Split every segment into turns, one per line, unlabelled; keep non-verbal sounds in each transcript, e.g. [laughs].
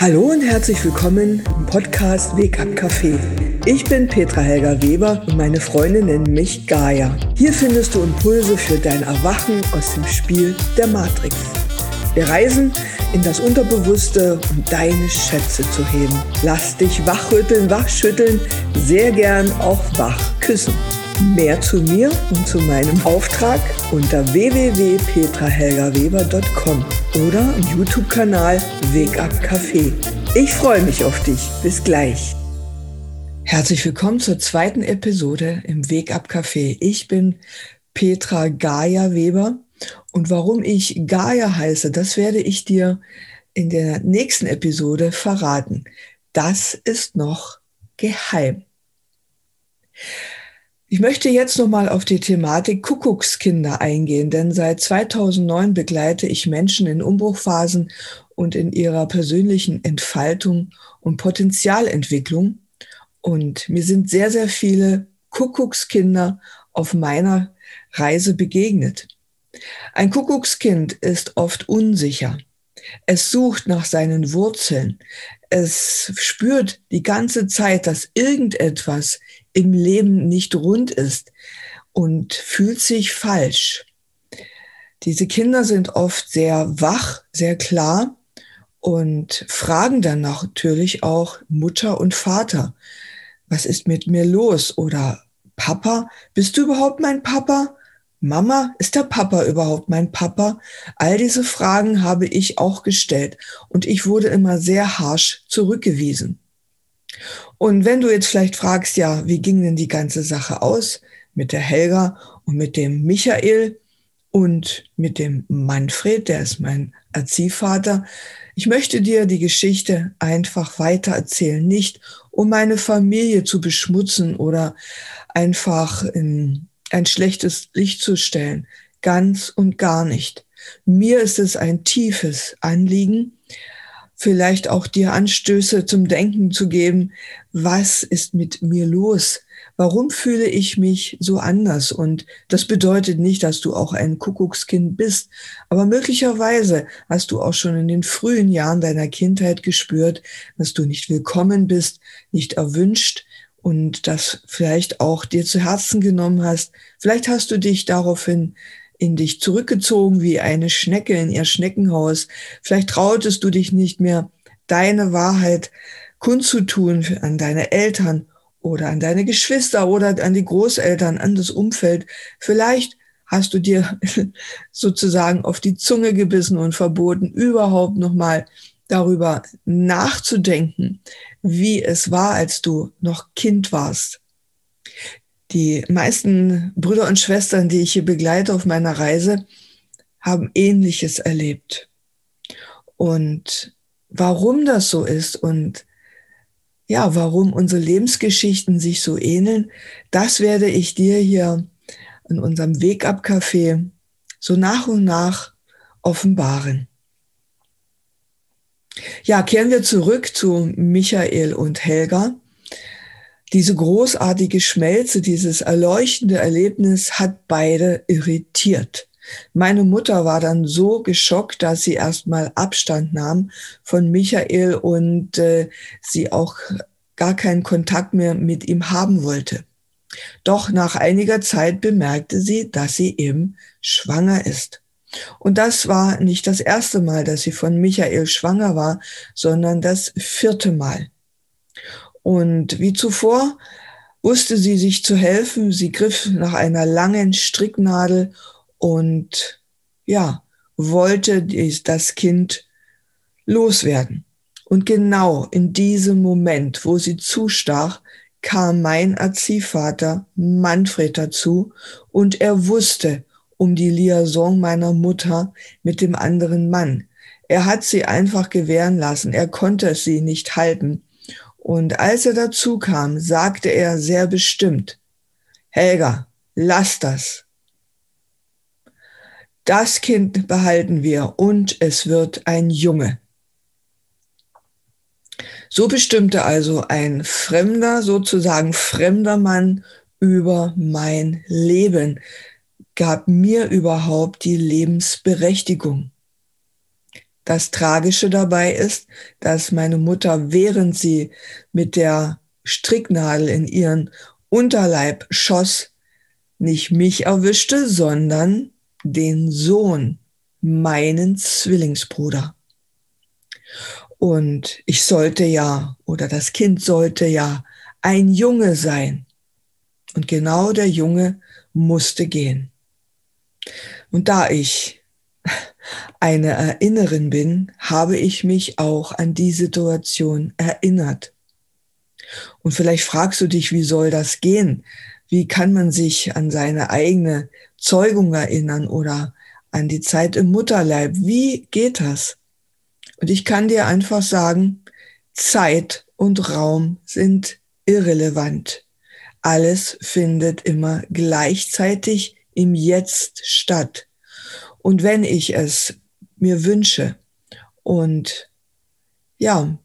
Hallo und herzlich willkommen im Podcast Weg ab Café. Ich bin Petra Helga Weber und meine Freunde nennen mich Gaia. Hier findest du Impulse für dein Erwachen aus dem Spiel der Matrix. Wir reisen in das Unterbewusste, um deine Schätze zu heben. Lass dich wachrütteln, wachschütteln, sehr gern auch wach küssen. Mehr zu mir und zu meinem Auftrag unter www.petrahelgaweber.com oder im YouTube-Kanal Weg ab Café. Ich freue mich auf dich. Bis gleich. Herzlich willkommen zur zweiten Episode im Weg ab Café. Ich bin Petra Gaia Weber und warum ich Gaia heiße, das werde ich dir in der nächsten Episode verraten. Das ist noch geheim. Ich möchte jetzt nochmal auf die Thematik Kuckuckskinder eingehen, denn seit 2009 begleite ich Menschen in Umbruchphasen und in ihrer persönlichen Entfaltung und Potenzialentwicklung. Und mir sind sehr, sehr viele Kuckuckskinder auf meiner Reise begegnet. Ein Kuckuckskind ist oft unsicher. Es sucht nach seinen Wurzeln. Es spürt die ganze Zeit, dass irgendetwas im Leben nicht rund ist und fühlt sich falsch. Diese Kinder sind oft sehr wach, sehr klar und fragen dann natürlich auch Mutter und Vater, was ist mit mir los? Oder Papa, bist du überhaupt mein Papa? Mama, ist der Papa überhaupt mein Papa? All diese Fragen habe ich auch gestellt und ich wurde immer sehr harsh zurückgewiesen. Und wenn du jetzt vielleicht fragst, ja, wie ging denn die ganze Sache aus mit der Helga und mit dem Michael und mit dem Manfred, der ist mein Erziehvater, ich möchte dir die Geschichte einfach weiter erzählen, nicht um meine Familie zu beschmutzen oder einfach in ein schlechtes Licht zu stellen. Ganz und gar nicht. Mir ist es ein tiefes Anliegen, vielleicht auch dir Anstöße zum Denken zu geben. Was ist mit mir los? Warum fühle ich mich so anders? Und das bedeutet nicht, dass du auch ein Kuckuckskind bist, aber möglicherweise hast du auch schon in den frühen Jahren deiner Kindheit gespürt, dass du nicht willkommen bist, nicht erwünscht, und das vielleicht auch dir zu Herzen genommen hast. Vielleicht hast du dich daraufhin in dich zurückgezogen wie eine Schnecke in ihr Schneckenhaus. Vielleicht trautest du dich nicht mehr, deine Wahrheit kundzutun an deine Eltern oder an deine Geschwister oder an die Großeltern, an das Umfeld. Vielleicht hast du dir [laughs] sozusagen auf die Zunge gebissen und verboten, überhaupt nochmal darüber nachzudenken, wie es war, als du noch Kind warst. Die meisten Brüder und Schwestern, die ich hier begleite auf meiner Reise, haben Ähnliches erlebt. Und warum das so ist und ja, warum unsere Lebensgeschichten sich so ähneln, das werde ich dir hier in unserem Weg ab Café so nach und nach offenbaren. Ja, kehren wir zurück zu Michael und Helga. Diese großartige Schmelze, dieses erleuchtende Erlebnis hat beide irritiert. Meine Mutter war dann so geschockt, dass sie erstmal Abstand nahm von Michael und äh, sie auch gar keinen Kontakt mehr mit ihm haben wollte. Doch nach einiger Zeit bemerkte sie, dass sie eben schwanger ist. Und das war nicht das erste Mal, dass sie von Michael schwanger war, sondern das vierte Mal. Und wie zuvor wusste sie sich zu helfen. Sie griff nach einer langen Stricknadel und ja, wollte das Kind loswerden. Und genau in diesem Moment, wo sie zustach, kam mein Erziehvater Manfred dazu und er wusste, um die Liaison meiner Mutter mit dem anderen Mann. Er hat sie einfach gewähren lassen. Er konnte sie nicht halten. Und als er dazu kam, sagte er sehr bestimmt, Helga, lass das. Das Kind behalten wir und es wird ein Junge. So bestimmte also ein fremder, sozusagen fremder Mann über mein Leben gab mir überhaupt die Lebensberechtigung. Das Tragische dabei ist, dass meine Mutter, während sie mit der Stricknadel in ihren Unterleib schoss, nicht mich erwischte, sondern den Sohn, meinen Zwillingsbruder. Und ich sollte ja, oder das Kind sollte ja ein Junge sein. Und genau der Junge musste gehen. Und da ich eine Erinnerin bin, habe ich mich auch an die Situation erinnert. Und vielleicht fragst du dich, wie soll das gehen? Wie kann man sich an seine eigene Zeugung erinnern oder an die Zeit im Mutterleib? Wie geht das? Und ich kann dir einfach sagen, Zeit und Raum sind irrelevant. Alles findet immer gleichzeitig im Jetzt statt. Und wenn ich es mir wünsche und ja,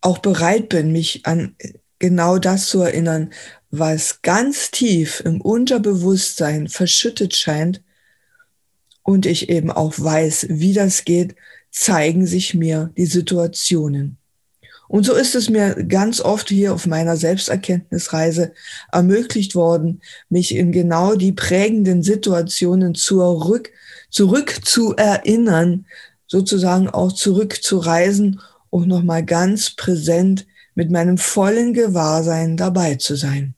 auch bereit bin, mich an genau das zu erinnern, was ganz tief im Unterbewusstsein verschüttet scheint und ich eben auch weiß, wie das geht, zeigen sich mir die Situationen. Und so ist es mir ganz oft hier auf meiner Selbsterkenntnisreise ermöglicht worden, mich in genau die prägenden Situationen zurück zurück zu erinnern, sozusagen auch zurückzureisen und nochmal ganz präsent mit meinem vollen Gewahrsein dabei zu sein.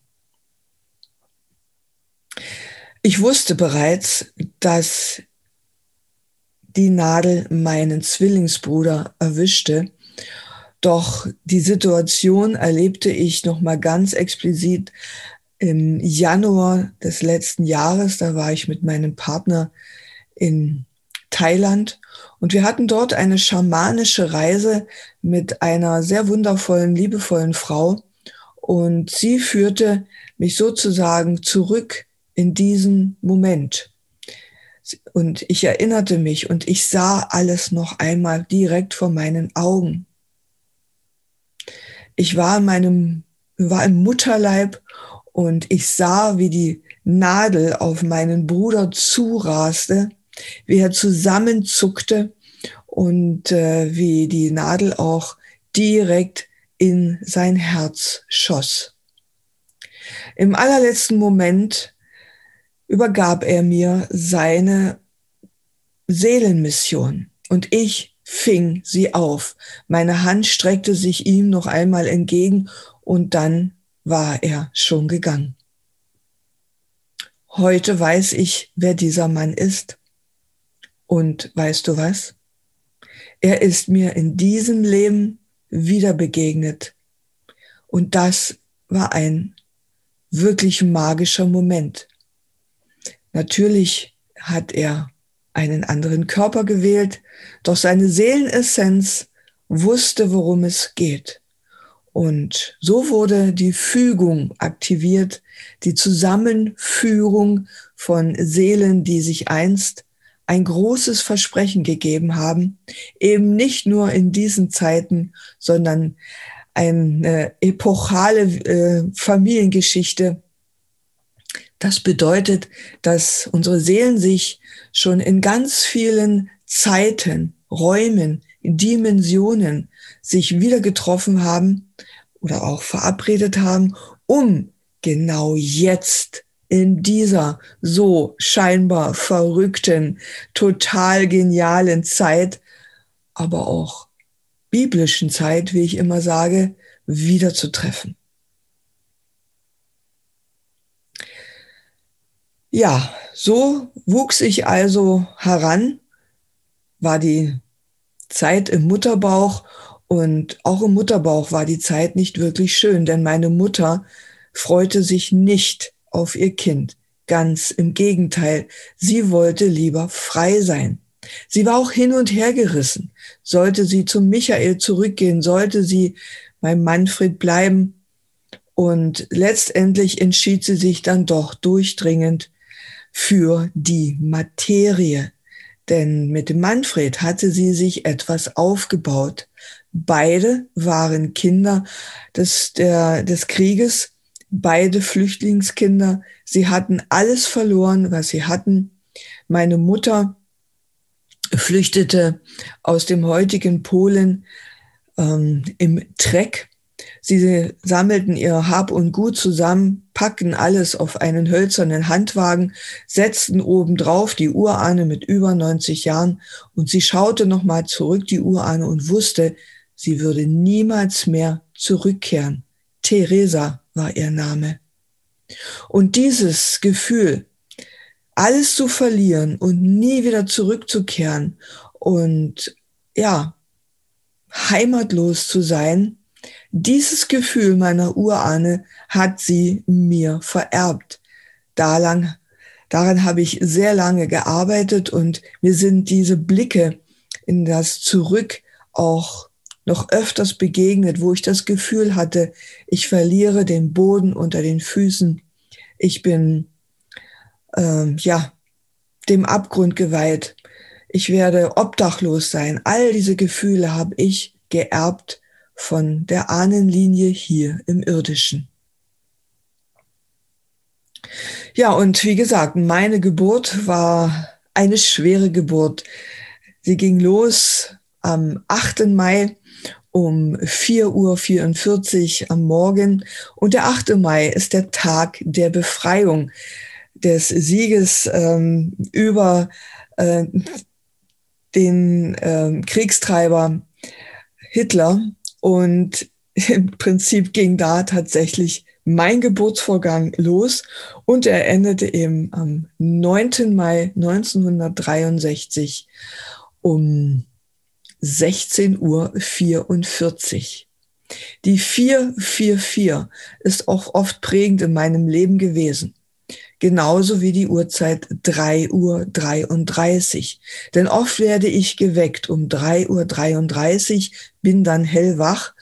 Ich wusste bereits, dass die Nadel meinen Zwillingsbruder erwischte, doch die Situation erlebte ich nochmal ganz explizit im Januar des letzten Jahres. Da war ich mit meinem Partner in Thailand. Und wir hatten dort eine schamanische Reise mit einer sehr wundervollen, liebevollen Frau. Und sie führte mich sozusagen zurück in diesen Moment. Und ich erinnerte mich und ich sah alles noch einmal direkt vor meinen Augen. Ich war in meinem, war im Mutterleib und ich sah, wie die Nadel auf meinen Bruder zuraste wie er zusammenzuckte und äh, wie die Nadel auch direkt in sein Herz schoss. Im allerletzten Moment übergab er mir seine Seelenmission und ich fing sie auf. Meine Hand streckte sich ihm noch einmal entgegen und dann war er schon gegangen. Heute weiß ich, wer dieser Mann ist. Und weißt du was? Er ist mir in diesem Leben wieder begegnet. Und das war ein wirklich magischer Moment. Natürlich hat er einen anderen Körper gewählt, doch seine Seelenessenz wusste, worum es geht. Und so wurde die Fügung aktiviert, die Zusammenführung von Seelen, die sich einst ein großes Versprechen gegeben haben, eben nicht nur in diesen Zeiten, sondern eine epochale äh, Familiengeschichte. Das bedeutet, dass unsere Seelen sich schon in ganz vielen Zeiten, Räumen, Dimensionen sich wieder getroffen haben oder auch verabredet haben, um genau jetzt in dieser so scheinbar verrückten, total genialen Zeit, aber auch biblischen Zeit, wie ich immer sage, wiederzutreffen. Ja, so wuchs ich also heran, war die Zeit im Mutterbauch und auch im Mutterbauch war die Zeit nicht wirklich schön, denn meine Mutter freute sich nicht auf ihr Kind. Ganz im Gegenteil, sie wollte lieber frei sein. Sie war auch hin und her gerissen. Sollte sie zum Michael zurückgehen, sollte sie beim Manfred bleiben. Und letztendlich entschied sie sich dann doch durchdringend für die Materie. Denn mit dem Manfred hatte sie sich etwas aufgebaut. Beide waren Kinder des, der, des Krieges beide Flüchtlingskinder. Sie hatten alles verloren, was sie hatten. Meine Mutter flüchtete aus dem heutigen Polen ähm, im Treck. Sie sammelten ihr Hab und Gut zusammen, packten alles auf einen hölzernen Handwagen, setzten obendrauf die Urahne mit über 90 Jahren und sie schaute nochmal zurück, die Urahne, und wusste, sie würde niemals mehr zurückkehren. Theresa war ihr Name. Und dieses Gefühl, alles zu verlieren und nie wieder zurückzukehren und ja, heimatlos zu sein, dieses Gefühl meiner Urahne hat sie mir vererbt. Daran, daran habe ich sehr lange gearbeitet und mir sind diese Blicke in das Zurück auch noch öfters begegnet, wo ich das Gefühl hatte, ich verliere den Boden unter den Füßen. Ich bin ähm, ja, dem Abgrund geweiht. Ich werde obdachlos sein. All diese Gefühle habe ich geerbt von der Ahnenlinie hier im irdischen. Ja, und wie gesagt, meine Geburt war eine schwere Geburt. Sie ging los am 8. Mai um 4.44 Uhr am Morgen und der 8. Mai ist der Tag der Befreiung des Sieges ähm, über äh, den äh, Kriegstreiber Hitler. Und im Prinzip ging da tatsächlich mein Geburtsvorgang los und er endete eben am 9. Mai 1963 um 16.44 Uhr. Die 444 ist auch oft prägend in meinem Leben gewesen genauso wie die Uhrzeit 3 Uhr 33. Denn oft werde ich geweckt um 3 Uhr 33, bin dann hellwach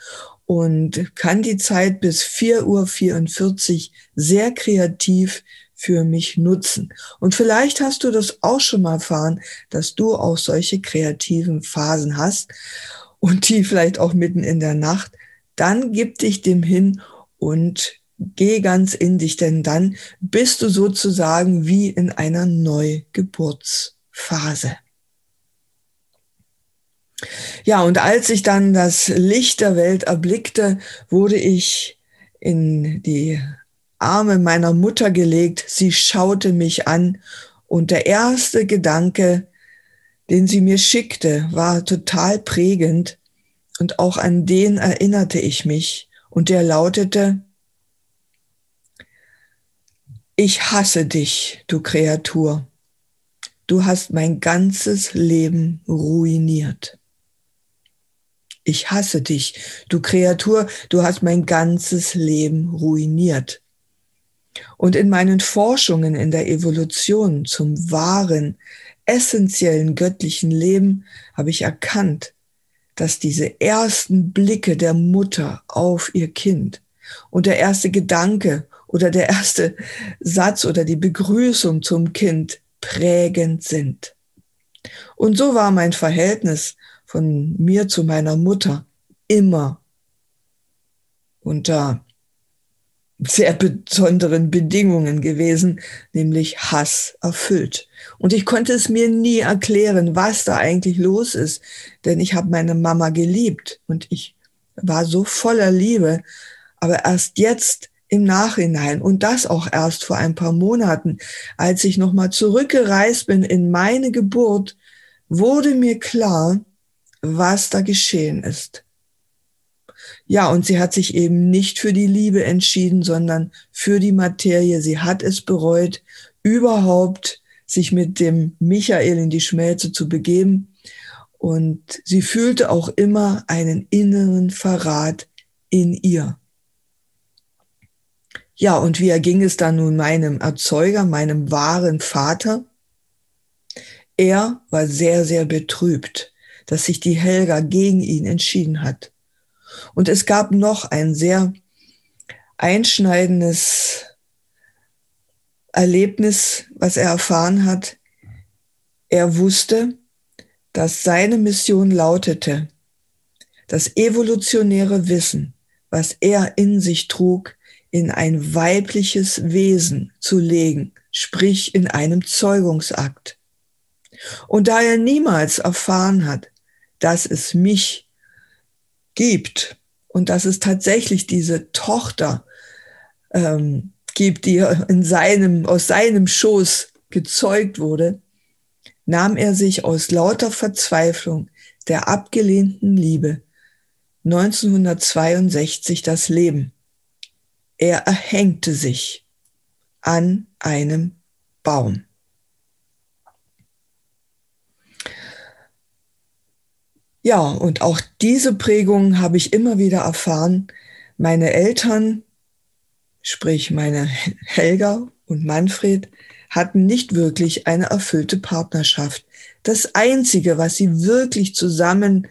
und kann die Zeit bis 4 Uhr 44 sehr kreativ für mich nutzen. Und vielleicht hast du das auch schon mal erfahren, dass du auch solche kreativen Phasen hast und die vielleicht auch mitten in der Nacht. Dann gib dich dem hin und Geh ganz in dich, denn dann bist du sozusagen wie in einer Neugeburtsphase. Ja, und als ich dann das Licht der Welt erblickte, wurde ich in die Arme meiner Mutter gelegt. Sie schaute mich an und der erste Gedanke, den sie mir schickte, war total prägend und auch an den erinnerte ich mich und der lautete, ich hasse dich, du Kreatur. Du hast mein ganzes Leben ruiniert. Ich hasse dich, du Kreatur, du hast mein ganzes Leben ruiniert. Und in meinen Forschungen in der Evolution zum wahren, essentiellen göttlichen Leben habe ich erkannt, dass diese ersten Blicke der Mutter auf ihr Kind und der erste Gedanke oder der erste Satz oder die Begrüßung zum Kind prägend sind. Und so war mein Verhältnis von mir zu meiner Mutter immer unter sehr besonderen Bedingungen gewesen, nämlich Hass erfüllt. Und ich konnte es mir nie erklären, was da eigentlich los ist, denn ich habe meine Mama geliebt und ich war so voller Liebe. Aber erst jetzt im Nachhinein und das auch erst vor ein paar Monaten, als ich nochmal zurückgereist bin in meine Geburt, wurde mir klar, was da geschehen ist. Ja, und sie hat sich eben nicht für die Liebe entschieden, sondern für die Materie. Sie hat es bereut, überhaupt sich mit dem Michael in die Schmelze zu begeben. Und sie fühlte auch immer einen inneren Verrat in ihr. Ja, und wie erging es dann nun meinem Erzeuger, meinem wahren Vater? Er war sehr, sehr betrübt, dass sich die Helga gegen ihn entschieden hat. Und es gab noch ein sehr einschneidendes Erlebnis, was er erfahren hat. Er wusste, dass seine Mission lautete, das evolutionäre Wissen, was er in sich trug, in ein weibliches Wesen zu legen, sprich in einem Zeugungsakt. Und da er niemals erfahren hat, dass es mich gibt und dass es tatsächlich diese Tochter ähm, gibt, die in seinem, aus seinem Schoß gezeugt wurde, nahm er sich aus lauter Verzweiflung der abgelehnten Liebe 1962 das Leben. Er erhängte sich an einem Baum. Ja, und auch diese Prägung habe ich immer wieder erfahren. Meine Eltern, sprich meine [laughs] Helga und Manfred, hatten nicht wirklich eine erfüllte Partnerschaft. Das Einzige, was sie wirklich zusammen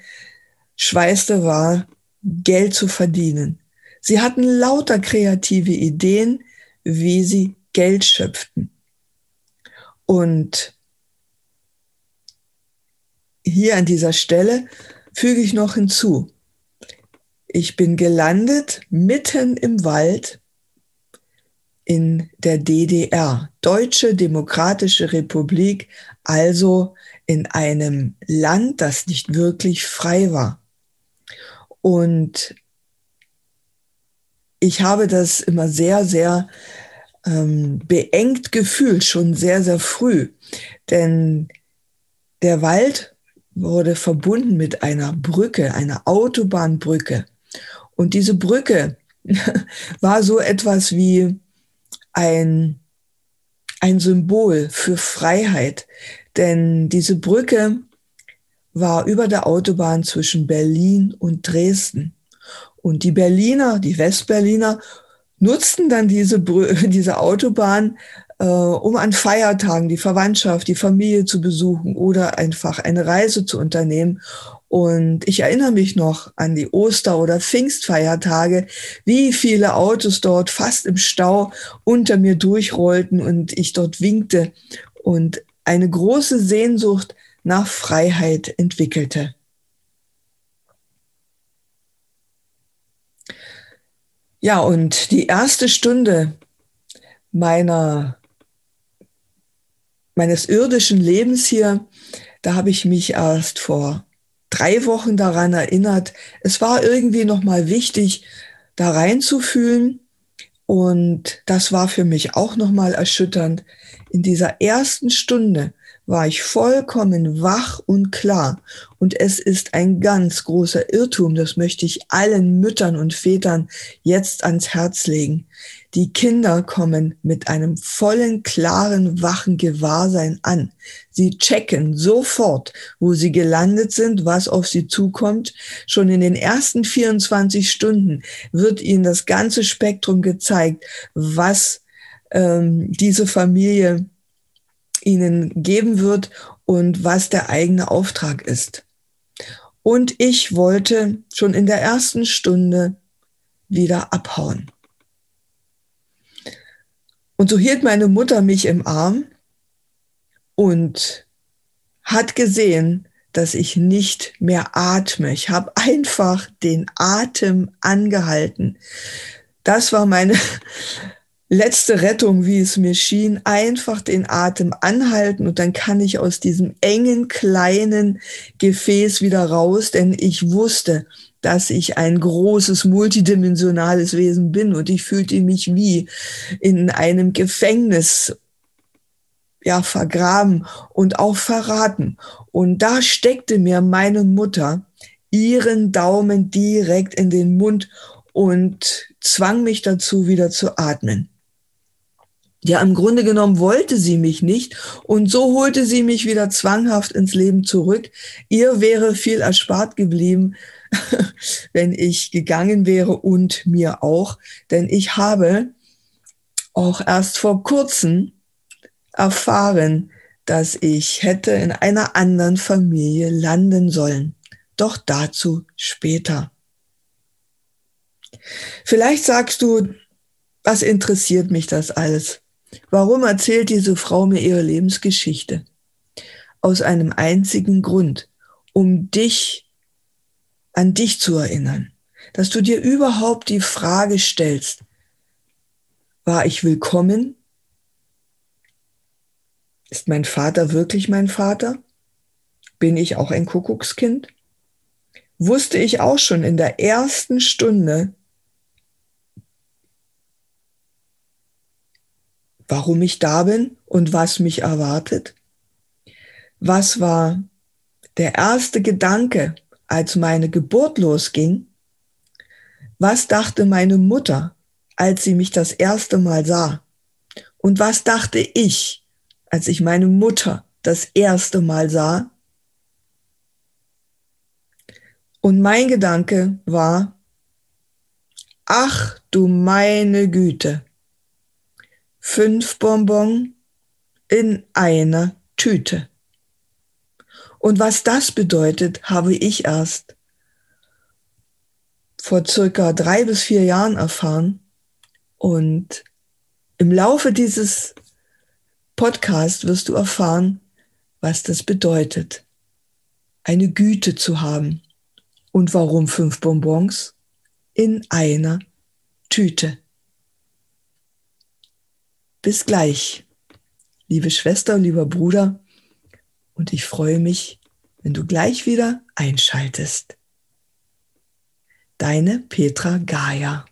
schweißte, war, Geld zu verdienen. Sie hatten lauter kreative Ideen, wie sie Geld schöpften. Und hier an dieser Stelle füge ich noch hinzu, ich bin gelandet mitten im Wald in der DDR, Deutsche Demokratische Republik, also in einem Land, das nicht wirklich frei war. Und ich habe das immer sehr, sehr ähm, beengt gefühlt, schon sehr, sehr früh. Denn der Wald wurde verbunden mit einer Brücke, einer Autobahnbrücke. Und diese Brücke [laughs] war so etwas wie ein, ein Symbol für Freiheit. Denn diese Brücke war über der Autobahn zwischen Berlin und Dresden. Und die Berliner, die Westberliner, nutzten dann diese, [laughs] diese Autobahn äh, um an Feiertagen die Verwandtschaft, die Familie zu besuchen oder einfach eine Reise zu unternehmen. Und ich erinnere mich noch an die Oster- oder Pfingstfeiertage, wie viele Autos dort fast im Stau unter mir durchrollten und ich dort winkte und eine große Sehnsucht nach Freiheit entwickelte. Ja, und die erste Stunde meiner meines irdischen Lebens hier, da habe ich mich erst vor drei Wochen daran erinnert. Es war irgendwie nochmal wichtig, da reinzufühlen. Und das war für mich auch nochmal erschütternd. In dieser ersten Stunde war ich vollkommen wach und klar. Und es ist ein ganz großer Irrtum, das möchte ich allen Müttern und Vätern jetzt ans Herz legen. Die Kinder kommen mit einem vollen, klaren, wachen Gewahrsein an. Sie checken sofort, wo sie gelandet sind, was auf sie zukommt. Schon in den ersten 24 Stunden wird ihnen das ganze Spektrum gezeigt, was ähm, diese Familie ihnen geben wird und was der eigene Auftrag ist. Und ich wollte schon in der ersten Stunde wieder abhauen. Und so hielt meine Mutter mich im Arm und hat gesehen, dass ich nicht mehr atme. Ich habe einfach den Atem angehalten. Das war meine [laughs] letzte Rettung, wie es mir schien. Einfach den Atem anhalten und dann kann ich aus diesem engen, kleinen Gefäß wieder raus, denn ich wusste, dass ich ein großes multidimensionales Wesen bin und ich fühlte mich wie in einem Gefängnis ja vergraben und auch verraten und da steckte mir meine Mutter ihren Daumen direkt in den Mund und zwang mich dazu wieder zu atmen. Ja, im Grunde genommen wollte sie mich nicht und so holte sie mich wieder zwanghaft ins Leben zurück. Ihr wäre viel erspart geblieben, [laughs] wenn ich gegangen wäre und mir auch, denn ich habe auch erst vor kurzem erfahren, dass ich hätte in einer anderen Familie landen sollen. Doch dazu später. Vielleicht sagst du, was interessiert mich das alles? Warum erzählt diese Frau mir ihre Lebensgeschichte? Aus einem einzigen Grund, um dich an dich zu erinnern, dass du dir überhaupt die Frage stellst, war ich willkommen? Ist mein Vater wirklich mein Vater? Bin ich auch ein Kuckuckskind? Wusste ich auch schon in der ersten Stunde, warum ich da bin und was mich erwartet? Was war der erste Gedanke, als meine Geburt losging? Was dachte meine Mutter, als sie mich das erste Mal sah? Und was dachte ich, als ich meine Mutter das erste Mal sah? Und mein Gedanke war, ach du meine Güte, fünf Bonbon in einer Tüte. Und was das bedeutet, habe ich erst vor circa drei bis vier Jahren erfahren. Und im Laufe dieses Podcasts wirst du erfahren, was das bedeutet, eine Güte zu haben. Und warum fünf Bonbons in einer Tüte. Bis gleich, liebe Schwester, lieber Bruder, und ich freue mich, wenn du gleich wieder einschaltest. Deine Petra Gaia.